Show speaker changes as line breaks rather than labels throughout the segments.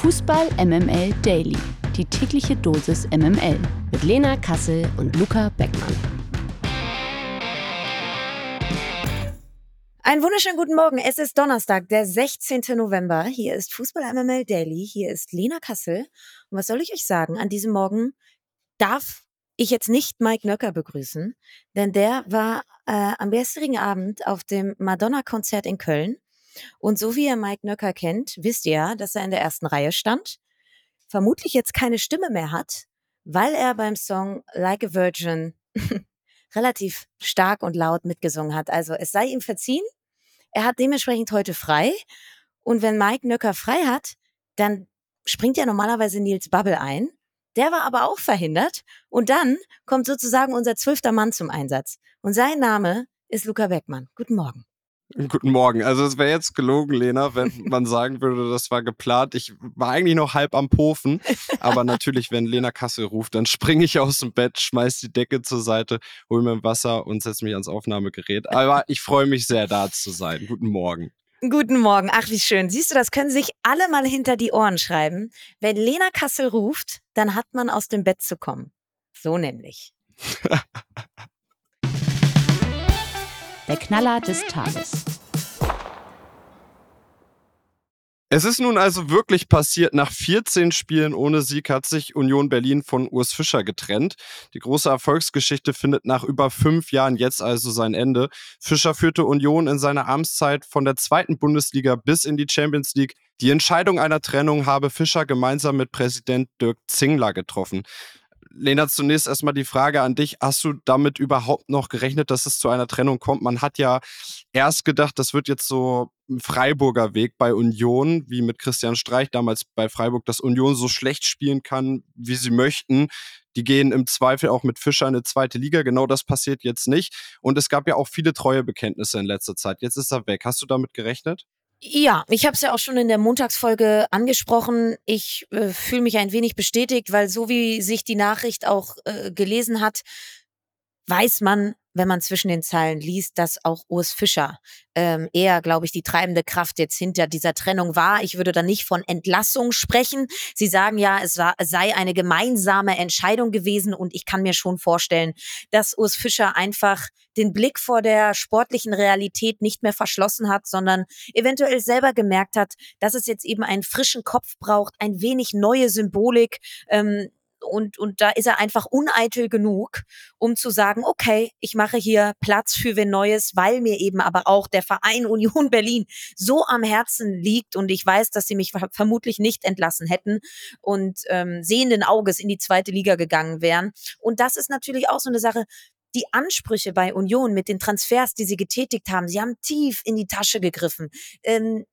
Fußball MML Daily. Die tägliche Dosis MML. Mit Lena Kassel und Luca Beckmann.
Einen wunderschönen guten Morgen. Es ist Donnerstag, der 16. November. Hier ist Fußball MML Daily. Hier ist Lena Kassel. Und was soll ich euch sagen? An diesem Morgen darf ich jetzt nicht Mike Nöcker begrüßen, denn der war äh, am gestrigen Abend auf dem Madonna-Konzert in Köln. Und so wie ihr Mike Nöcker kennt, wisst ihr dass er in der ersten Reihe stand, vermutlich jetzt keine Stimme mehr hat, weil er beim Song Like a Virgin relativ stark und laut mitgesungen hat. Also es sei ihm verziehen. Er hat dementsprechend heute frei. Und wenn Mike Nöcker frei hat, dann springt ja normalerweise Nils Bubble ein. Der war aber auch verhindert. Und dann kommt sozusagen unser zwölfter Mann zum Einsatz. Und sein Name ist Luca Beckmann. Guten Morgen.
Guten Morgen. Also es wäre jetzt gelogen, Lena, wenn man sagen würde, das war geplant. Ich war eigentlich noch halb am Pofen, aber natürlich, wenn Lena Kassel ruft, dann springe ich aus dem Bett, schmeiß die Decke zur Seite, hole mir Wasser und setze mich ans Aufnahmegerät. Aber ich freue mich sehr, da zu sein. Guten Morgen.
Guten Morgen. Ach, wie schön. Siehst du, das können sich alle mal hinter die Ohren schreiben. Wenn Lena Kassel ruft, dann hat man aus dem Bett zu kommen. So nämlich.
Der Knaller des Tages.
Es ist nun also wirklich passiert. Nach 14 Spielen ohne Sieg hat sich Union Berlin von Urs Fischer getrennt. Die große Erfolgsgeschichte findet nach über fünf Jahren jetzt also sein Ende. Fischer führte Union in seiner Amtszeit von der zweiten Bundesliga bis in die Champions League. Die Entscheidung einer Trennung habe Fischer gemeinsam mit Präsident Dirk Zingler getroffen. Lena, zunächst erstmal die Frage an dich. Hast du damit überhaupt noch gerechnet, dass es zu einer Trennung kommt? Man hat ja erst gedacht, das wird jetzt so ein Freiburger Weg bei Union, wie mit Christian Streich damals bei Freiburg, dass Union so schlecht spielen kann, wie sie möchten. Die gehen im Zweifel auch mit Fischer in eine zweite Liga. Genau das passiert jetzt nicht. Und es gab ja auch viele Treuebekenntnisse in letzter Zeit. Jetzt ist er weg. Hast du damit gerechnet?
Ja, ich habe es ja auch schon in der Montagsfolge angesprochen. Ich äh, fühle mich ein wenig bestätigt, weil so wie sich die Nachricht auch äh, gelesen hat, weiß man, wenn man zwischen den Zeilen liest, dass auch Urs Fischer ähm, eher, glaube ich, die treibende Kraft jetzt hinter dieser Trennung war. Ich würde da nicht von Entlassung sprechen. Sie sagen ja, es, war, sei eine gemeinsame Entscheidung gewesen und ich kann mir schon vorstellen, dass Urs Fischer einfach den Blick vor der sportlichen Realität nicht mehr verschlossen hat, sondern eventuell selber gemerkt hat, dass es jetzt eben einen frischen Kopf braucht, ein wenig neue Symbolik. Ähm, und, und da ist er einfach uneitel genug, um zu sagen, okay, ich mache hier Platz für wen Neues, weil mir eben aber auch der Verein Union Berlin so am Herzen liegt und ich weiß, dass sie mich vermutlich nicht entlassen hätten und ähm, sehenden Auges in die zweite Liga gegangen wären. Und das ist natürlich auch so eine Sache, die Ansprüche bei Union mit den Transfers, die sie getätigt haben, sie haben tief in die Tasche gegriffen. Ähm,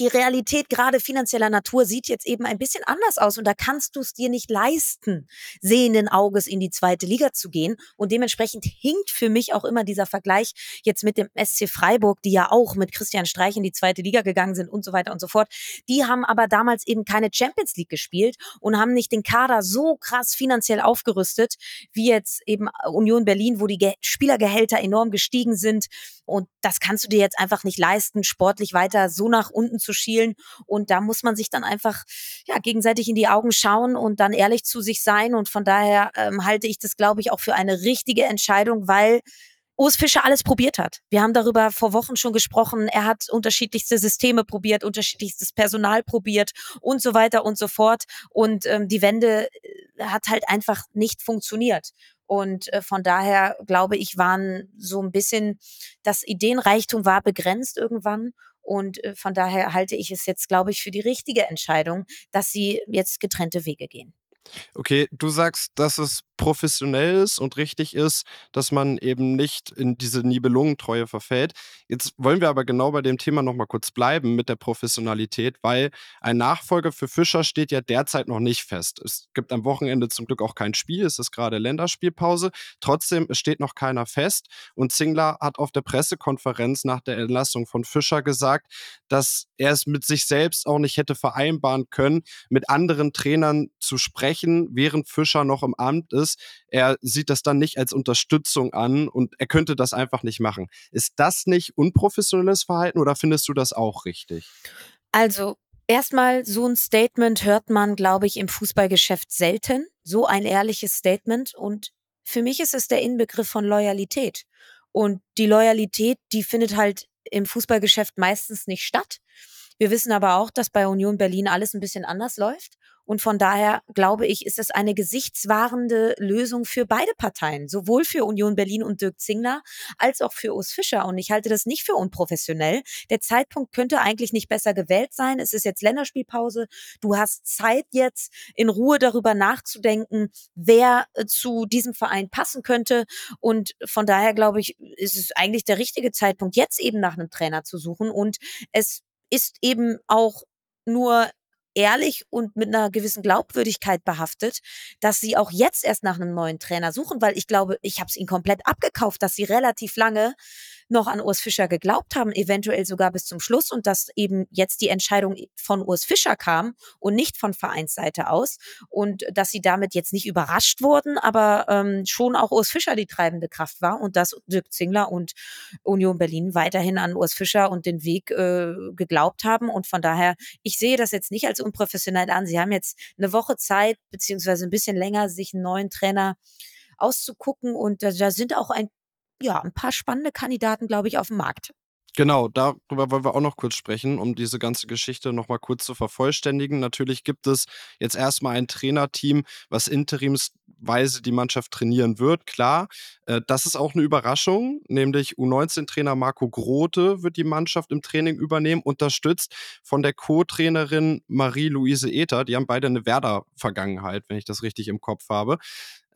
die Realität gerade finanzieller Natur sieht jetzt eben ein bisschen anders aus und da kannst du es dir nicht leisten, sehenden Auges in die zweite Liga zu gehen und dementsprechend hinkt für mich auch immer dieser Vergleich jetzt mit dem SC Freiburg, die ja auch mit Christian Streich in die zweite Liga gegangen sind und so weiter und so fort. Die haben aber damals eben keine Champions League gespielt und haben nicht den Kader so krass finanziell aufgerüstet wie jetzt eben Union Berlin, wo die Ge Spielergehälter enorm gestiegen sind und das kannst du dir jetzt einfach nicht leisten, sportlich weiter so nach unten zu schielen. Und da muss man sich dann einfach ja, gegenseitig in die Augen schauen und dann ehrlich zu sich sein. Und von daher ähm, halte ich das, glaube ich, auch für eine richtige Entscheidung, weil Urs Fischer alles probiert hat. Wir haben darüber vor Wochen schon gesprochen. Er hat unterschiedlichste Systeme probiert, unterschiedlichstes Personal probiert und so weiter und so fort. Und ähm, die Wende äh, hat halt einfach nicht funktioniert. Und äh, von daher glaube ich, waren so ein bisschen, das Ideenreichtum war begrenzt irgendwann. Und äh, von daher halte ich es jetzt, glaube ich, für die richtige Entscheidung, dass sie jetzt getrennte Wege gehen.
Okay, du sagst, dass es professionell ist und richtig ist, dass man eben nicht in diese Nibelungentreue verfällt. Jetzt wollen wir aber genau bei dem Thema nochmal kurz bleiben mit der Professionalität, weil ein Nachfolger für Fischer steht ja derzeit noch nicht fest. Es gibt am Wochenende zum Glück auch kein Spiel, es ist gerade Länderspielpause. Trotzdem, steht noch keiner fest und Zingler hat auf der Pressekonferenz nach der Entlassung von Fischer gesagt, dass er es mit sich selbst auch nicht hätte vereinbaren können, mit anderen Trainern zu sprechen, während Fischer noch im Amt ist ist, er sieht das dann nicht als Unterstützung an und er könnte das einfach nicht machen. Ist das nicht unprofessionelles Verhalten oder findest du das auch richtig?
Also Erstmal, so ein Statement hört man, glaube ich, im Fußballgeschäft selten. So ein ehrliches Statement. Und für mich ist es der Inbegriff von Loyalität. Und die Loyalität, die findet halt im Fußballgeschäft meistens nicht statt. Wir wissen aber auch, dass bei Union Berlin alles ein bisschen anders läuft. Und von daher glaube ich, ist es eine gesichtswahrende Lösung für beide Parteien, sowohl für Union Berlin und Dirk Zingler als auch für Urs Fischer. Und ich halte das nicht für unprofessionell. Der Zeitpunkt könnte eigentlich nicht besser gewählt sein. Es ist jetzt Länderspielpause. Du hast Zeit jetzt in Ruhe darüber nachzudenken, wer äh, zu diesem Verein passen könnte. Und von daher glaube ich, ist es eigentlich der richtige Zeitpunkt, jetzt eben nach einem Trainer zu suchen. Und es ist eben auch nur ehrlich und mit einer gewissen Glaubwürdigkeit behaftet, dass sie auch jetzt erst nach einem neuen Trainer suchen, weil ich glaube, ich habe es ihnen komplett abgekauft, dass sie relativ lange noch an Urs Fischer geglaubt haben, eventuell sogar bis zum Schluss und dass eben jetzt die Entscheidung von Urs Fischer kam und nicht von Vereinsseite aus und dass sie damit jetzt nicht überrascht wurden, aber ähm, schon auch Urs Fischer die treibende Kraft war und dass Dirk Zingler und Union Berlin weiterhin an Urs Fischer und den Weg äh, geglaubt haben und von daher, ich sehe das jetzt nicht als unprofessionell an. Sie haben jetzt eine Woche Zeit, beziehungsweise ein bisschen länger, sich einen neuen Trainer auszugucken und da, da sind auch ein ja, ein paar spannende Kandidaten, glaube ich, auf dem Markt.
Genau, darüber wollen wir auch noch kurz sprechen, um diese ganze Geschichte nochmal kurz zu vervollständigen. Natürlich gibt es jetzt erstmal ein Trainerteam, was interimsweise die Mannschaft trainieren wird, klar. Äh, das ist auch eine Überraschung, nämlich U19-Trainer Marco Grote wird die Mannschaft im Training übernehmen, unterstützt von der Co-Trainerin Marie-Louise Ether. Die haben beide eine Werder-Vergangenheit, wenn ich das richtig im Kopf habe.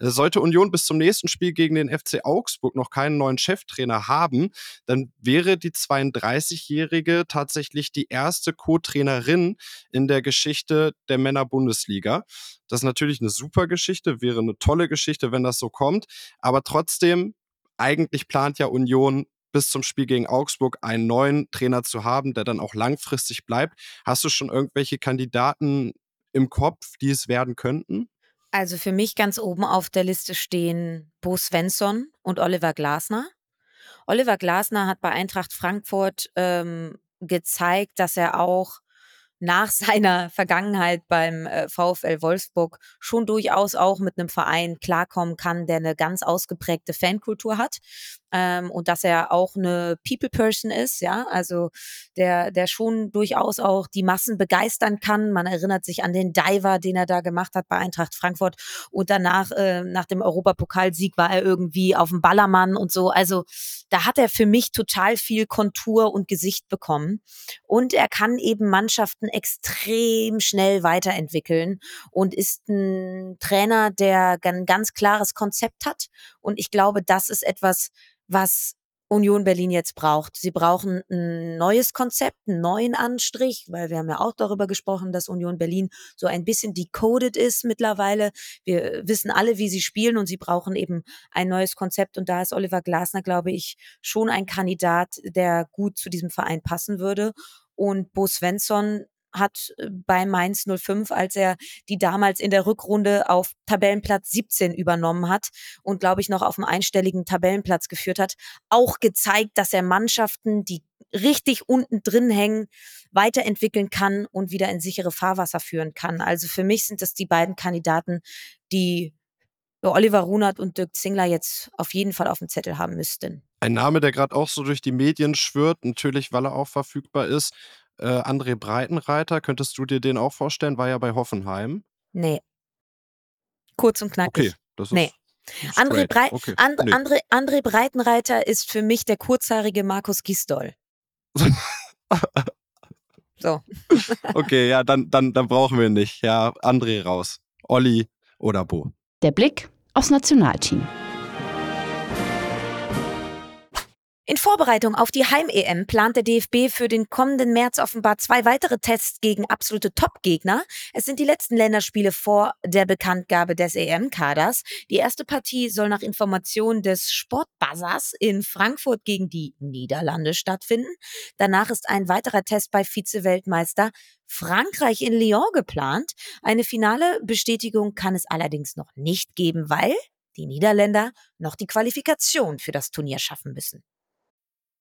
Äh, sollte Union bis zum nächsten Spiel gegen den FC Augsburg noch keinen neuen Cheftrainer haben, dann wäre die 32-Jährige tatsächlich die erste Co-Trainerin in der Geschichte der Männer-Bundesliga. Das ist natürlich eine super Geschichte, wäre eine tolle Geschichte, wenn das so kommt. Aber trotzdem, eigentlich plant ja Union bis zum Spiel gegen Augsburg einen neuen Trainer zu haben, der dann auch langfristig bleibt. Hast du schon irgendwelche Kandidaten im Kopf, die es werden könnten?
Also für mich ganz oben auf der Liste stehen Bo Svensson und Oliver Glasner. Oliver Glasner hat bei Eintracht Frankfurt ähm, gezeigt, dass er auch nach seiner Vergangenheit beim äh, VfL Wolfsburg schon durchaus auch mit einem Verein klarkommen kann, der eine ganz ausgeprägte Fankultur hat ähm, und dass er auch eine People Person ist, ja, also der der schon durchaus auch die Massen begeistern kann. Man erinnert sich an den Diver, den er da gemacht hat bei Eintracht Frankfurt und danach äh, nach dem Europapokalsieg war er irgendwie auf dem Ballermann und so. Also da hat er für mich total viel Kontur und Gesicht bekommen und er kann eben Mannschaften extrem schnell weiterentwickeln und ist ein Trainer, der ein ganz klares Konzept hat und ich glaube, das ist etwas, was Union Berlin jetzt braucht. Sie brauchen ein neues Konzept, einen neuen Anstrich, weil wir haben ja auch darüber gesprochen, dass Union Berlin so ein bisschen decoded ist mittlerweile. Wir wissen alle, wie sie spielen und sie brauchen eben ein neues Konzept und da ist Oliver Glasner, glaube ich, schon ein Kandidat, der gut zu diesem Verein passen würde. Und Bo Svensson hat äh, bei Mainz 05, als er die damals in der Rückrunde auf Tabellenplatz 17 übernommen hat und glaube ich noch auf einem einstelligen Tabellenplatz geführt hat, auch gezeigt, dass er Mannschaften, die richtig unten drin hängen, weiterentwickeln kann und wieder in sichere Fahrwasser führen kann. Also für mich sind das die beiden Kandidaten, die Oliver Runert und Dirk Zingler jetzt auf jeden Fall auf dem Zettel haben müssten.
Ein Name, der gerade auch so durch die Medien schwirrt, natürlich, weil er auch verfügbar ist, äh, André Breitenreiter, könntest du dir den auch vorstellen? War ja bei Hoffenheim.
Nee. Kurz und knackig.
Okay, das ist.
Nee. André, Brei
Okay,
And
nee.
André, André Breitenreiter ist für mich der kurzhaarige Markus Gisdol. So.
okay, ja, dann, dann, dann brauchen wir ihn nicht. Ja, André raus. Olli oder Bo.
Der Blick aufs Nationalteam.
In Vorbereitung auf die Heim-EM plant der DFB für den kommenden März offenbar zwei weitere Tests gegen absolute Top-Gegner. Es sind die letzten Länderspiele vor der Bekanntgabe des EM-Kaders. Die erste Partie soll nach Informationen des Sportbuzzers in Frankfurt gegen die Niederlande stattfinden. Danach ist ein weiterer Test bei Vize-Weltmeister Frankreich in Lyon geplant. Eine finale Bestätigung kann es allerdings noch nicht geben, weil die Niederländer noch die Qualifikation für das Turnier schaffen müssen.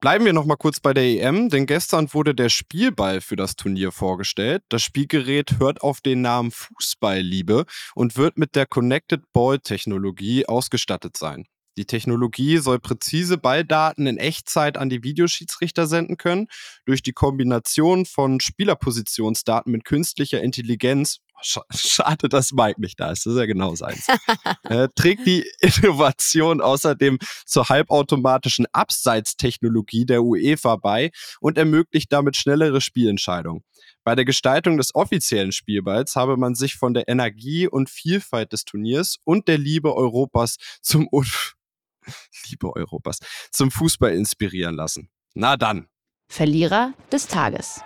Bleiben wir noch mal kurz bei der EM, denn gestern wurde der Spielball für das Turnier vorgestellt. Das Spielgerät hört auf den Namen Fußballliebe und wird mit der Connected Ball Technologie ausgestattet sein. Die Technologie soll präzise Balldaten in Echtzeit an die Videoschiedsrichter senden können. Durch die Kombination von Spielerpositionsdaten mit künstlicher Intelligenz Schade, dass Mike nicht da ist. Das ist ja genau seins. äh, trägt die Innovation außerdem zur halbautomatischen Abseitstechnologie der UEFA bei und ermöglicht damit schnellere Spielentscheidungen. Bei der Gestaltung des offiziellen Spielballs habe man sich von der Energie und Vielfalt des Turniers und der Liebe Europas zum Liebe Europas zum Fußball inspirieren lassen. Na dann.
Verlierer des Tages.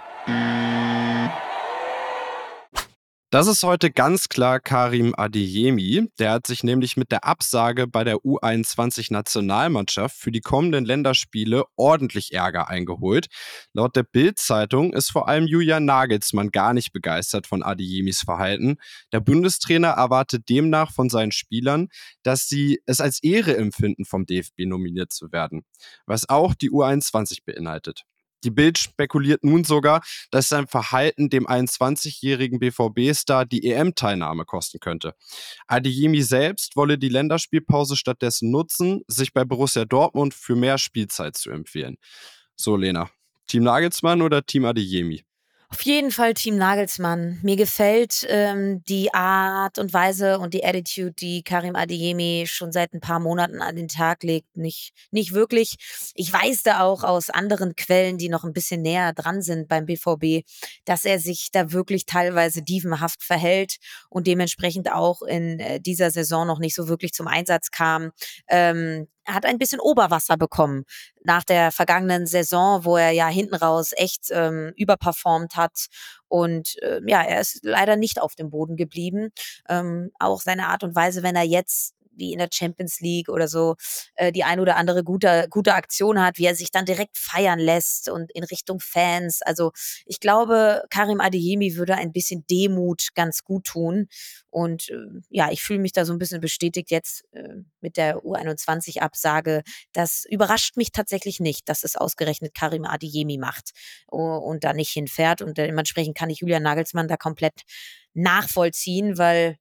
Das ist heute ganz klar Karim Adeyemi. Der hat sich nämlich mit der Absage bei der U21-Nationalmannschaft für die kommenden Länderspiele ordentlich Ärger eingeholt. Laut der Bild-Zeitung ist vor allem Julian Nagelsmann gar nicht begeistert von Adeyemis Verhalten. Der Bundestrainer erwartet demnach von seinen Spielern, dass sie es als Ehre empfinden, vom DFB nominiert zu werden, was auch die U21 beinhaltet. Die Bild spekuliert nun sogar, dass sein Verhalten dem 21-jährigen BVB-Star die EM-Teilnahme kosten könnte. Adeyemi selbst wolle die Länderspielpause stattdessen nutzen, sich bei Borussia Dortmund für mehr Spielzeit zu empfehlen. So, Lena, Team Nagelsmann oder Team Adeyemi?
Auf jeden Fall Team Nagelsmann. Mir gefällt ähm, die Art und Weise und die Attitude, die Karim Adeyemi schon seit ein paar Monaten an den Tag legt, nicht, nicht wirklich. Ich weiß da auch aus anderen Quellen, die noch ein bisschen näher dran sind beim BVB, dass er sich da wirklich teilweise dievenhaft verhält und dementsprechend auch in äh, dieser Saison noch nicht so wirklich zum Einsatz kam. Ähm, hat ein bisschen Oberwasser bekommen nach der vergangenen Saison, wo er ja hinten raus echt ähm, überperformt hat. Und äh, ja, er ist leider nicht auf dem Boden geblieben. Ähm, auch seine Art und Weise, wenn er jetzt wie in der Champions League oder so äh, die ein oder andere gute, gute Aktion hat, wie er sich dann direkt feiern lässt und in Richtung Fans. Also ich glaube, Karim Adeyemi würde ein bisschen Demut ganz gut tun. Und äh, ja, ich fühle mich da so ein bisschen bestätigt jetzt äh, mit der U21-Absage. Das überrascht mich tatsächlich nicht, dass es ausgerechnet Karim Adeyemi macht und da nicht hinfährt. Und dementsprechend kann ich Julian Nagelsmann da komplett nachvollziehen, weil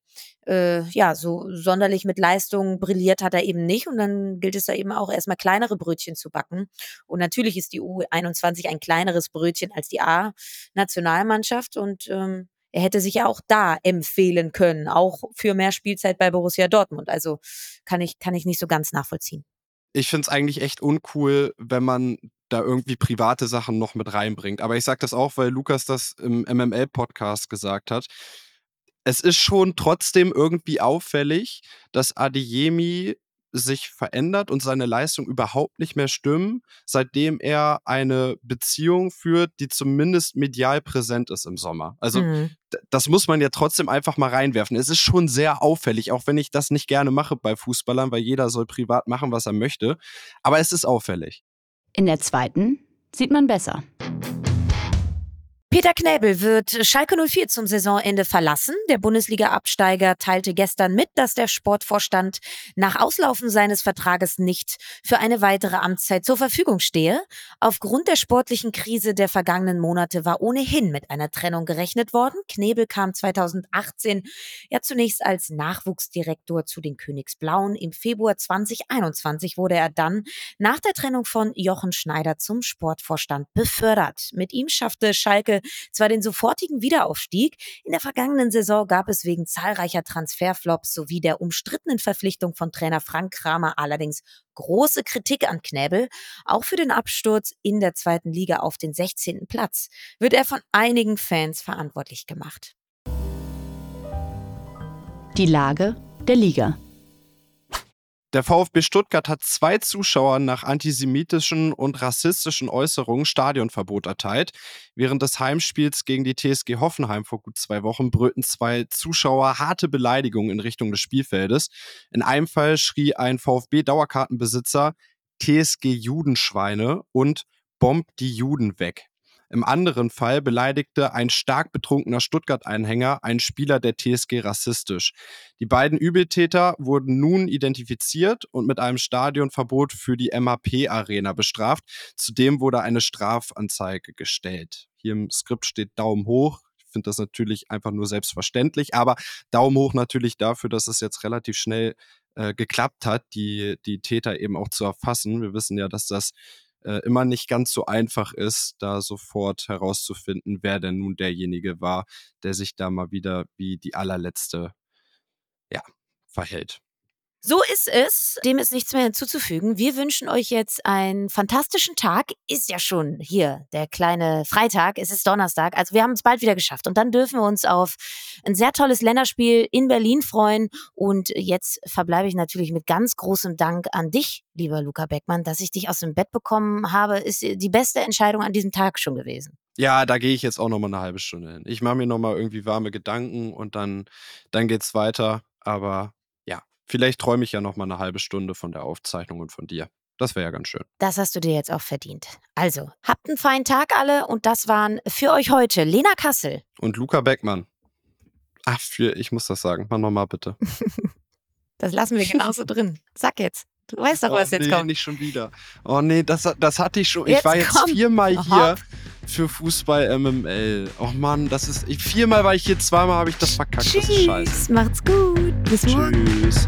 äh, ja, so sonderlich mit Leistung brilliert hat er eben nicht. Und dann gilt es da eben auch erstmal kleinere Brötchen zu backen. Und natürlich ist die U21 ein kleineres Brötchen als die A-Nationalmannschaft. Und ähm, er hätte sich ja auch da empfehlen können, auch für mehr Spielzeit bei Borussia Dortmund. Also kann ich, kann ich nicht so ganz nachvollziehen.
Ich finde es eigentlich echt uncool, wenn man da irgendwie private Sachen noch mit reinbringt. Aber ich sage das auch, weil Lukas das im MML-Podcast gesagt hat es ist schon trotzdem irgendwie auffällig, dass Adeyemi sich verändert und seine Leistung überhaupt nicht mehr stimmen, seitdem er eine Beziehung führt, die zumindest medial präsent ist im Sommer. Also mhm. das muss man ja trotzdem einfach mal reinwerfen. Es ist schon sehr auffällig, auch wenn ich das nicht gerne mache bei Fußballern, weil jeder soll privat machen, was er möchte. Aber es ist auffällig.
In der zweiten sieht man besser.
Peter Knäbel wird Schalke 04 zum Saisonende verlassen. Der Bundesliga-Absteiger teilte gestern mit, dass der Sportvorstand nach Auslaufen seines Vertrages nicht für eine weitere Amtszeit zur Verfügung stehe. Aufgrund der sportlichen Krise der vergangenen Monate war ohnehin mit einer Trennung gerechnet worden. Knebel kam 2018 ja zunächst als Nachwuchsdirektor zu den Königsblauen. Im Februar 2021 wurde er dann nach der Trennung von Jochen Schneider zum Sportvorstand befördert. Mit ihm schaffte Schalke zwar den sofortigen Wiederaufstieg, in der vergangenen Saison gab es wegen zahlreicher Transferflops sowie der umstrittenen Verpflichtung von Trainer Frank Kramer allerdings große Kritik an Knäbel. Auch für den Absturz in der zweiten Liga auf den 16. Platz wird er von einigen Fans verantwortlich gemacht.
Die Lage der Liga.
Der VfB Stuttgart hat zwei Zuschauern nach antisemitischen und rassistischen Äußerungen Stadionverbot erteilt. Während des Heimspiels gegen die TSG Hoffenheim vor gut zwei Wochen brüllten zwei Zuschauer harte Beleidigungen in Richtung des Spielfeldes. In einem Fall schrie ein VfB-Dauerkartenbesitzer TSG Judenschweine und bombt die Juden weg. Im anderen Fall beleidigte ein stark betrunkener Stuttgart-Einhänger einen Spieler der TSG rassistisch. Die beiden Übeltäter wurden nun identifiziert und mit einem Stadionverbot für die MHP-Arena bestraft. Zudem wurde eine Strafanzeige gestellt. Hier im Skript steht Daumen hoch. Ich finde das natürlich einfach nur selbstverständlich, aber Daumen hoch natürlich dafür, dass es jetzt relativ schnell äh, geklappt hat, die, die Täter eben auch zu erfassen. Wir wissen ja, dass das äh, immer nicht ganz so einfach ist, da sofort herauszufinden, wer denn nun derjenige war, der sich da mal wieder wie die allerletzte, ja, verhält.
So ist es. Dem ist nichts mehr hinzuzufügen. Wir wünschen euch jetzt einen fantastischen Tag. Ist ja schon hier der kleine Freitag. Es ist Donnerstag. Also wir haben es bald wieder geschafft. Und dann dürfen wir uns auf ein sehr tolles Länderspiel in Berlin freuen. Und jetzt verbleibe ich natürlich mit ganz großem Dank an dich, lieber Luca Beckmann, dass ich dich aus dem Bett bekommen habe. Ist die beste Entscheidung an diesem Tag schon gewesen.
Ja, da gehe ich jetzt auch noch mal eine halbe Stunde hin. Ich mache mir noch mal irgendwie warme Gedanken und dann, dann geht's weiter. Aber Vielleicht träume ich ja noch mal eine halbe Stunde von der Aufzeichnung und von dir. Das wäre ja ganz schön.
Das hast du dir jetzt auch verdient. Also, habt einen feinen Tag alle und das waren für euch heute Lena Kassel.
Und Luca Beckmann. Ach, für, ich muss das sagen. Mach nochmal bitte.
das lassen wir genauso drin. Sag jetzt. Du weißt doch, was
oh,
jetzt
nee,
kommt.
nicht schon wieder. Oh nee, das, das hatte ich schon. Jetzt ich war jetzt komm. viermal hier für Fußball MML. Oh Mann, das ist. Viermal war ich hier, zweimal habe ich das verkackt.
Tschüss,
das ist scheiße.
Macht's gut. Bis morgen.
Tschüss.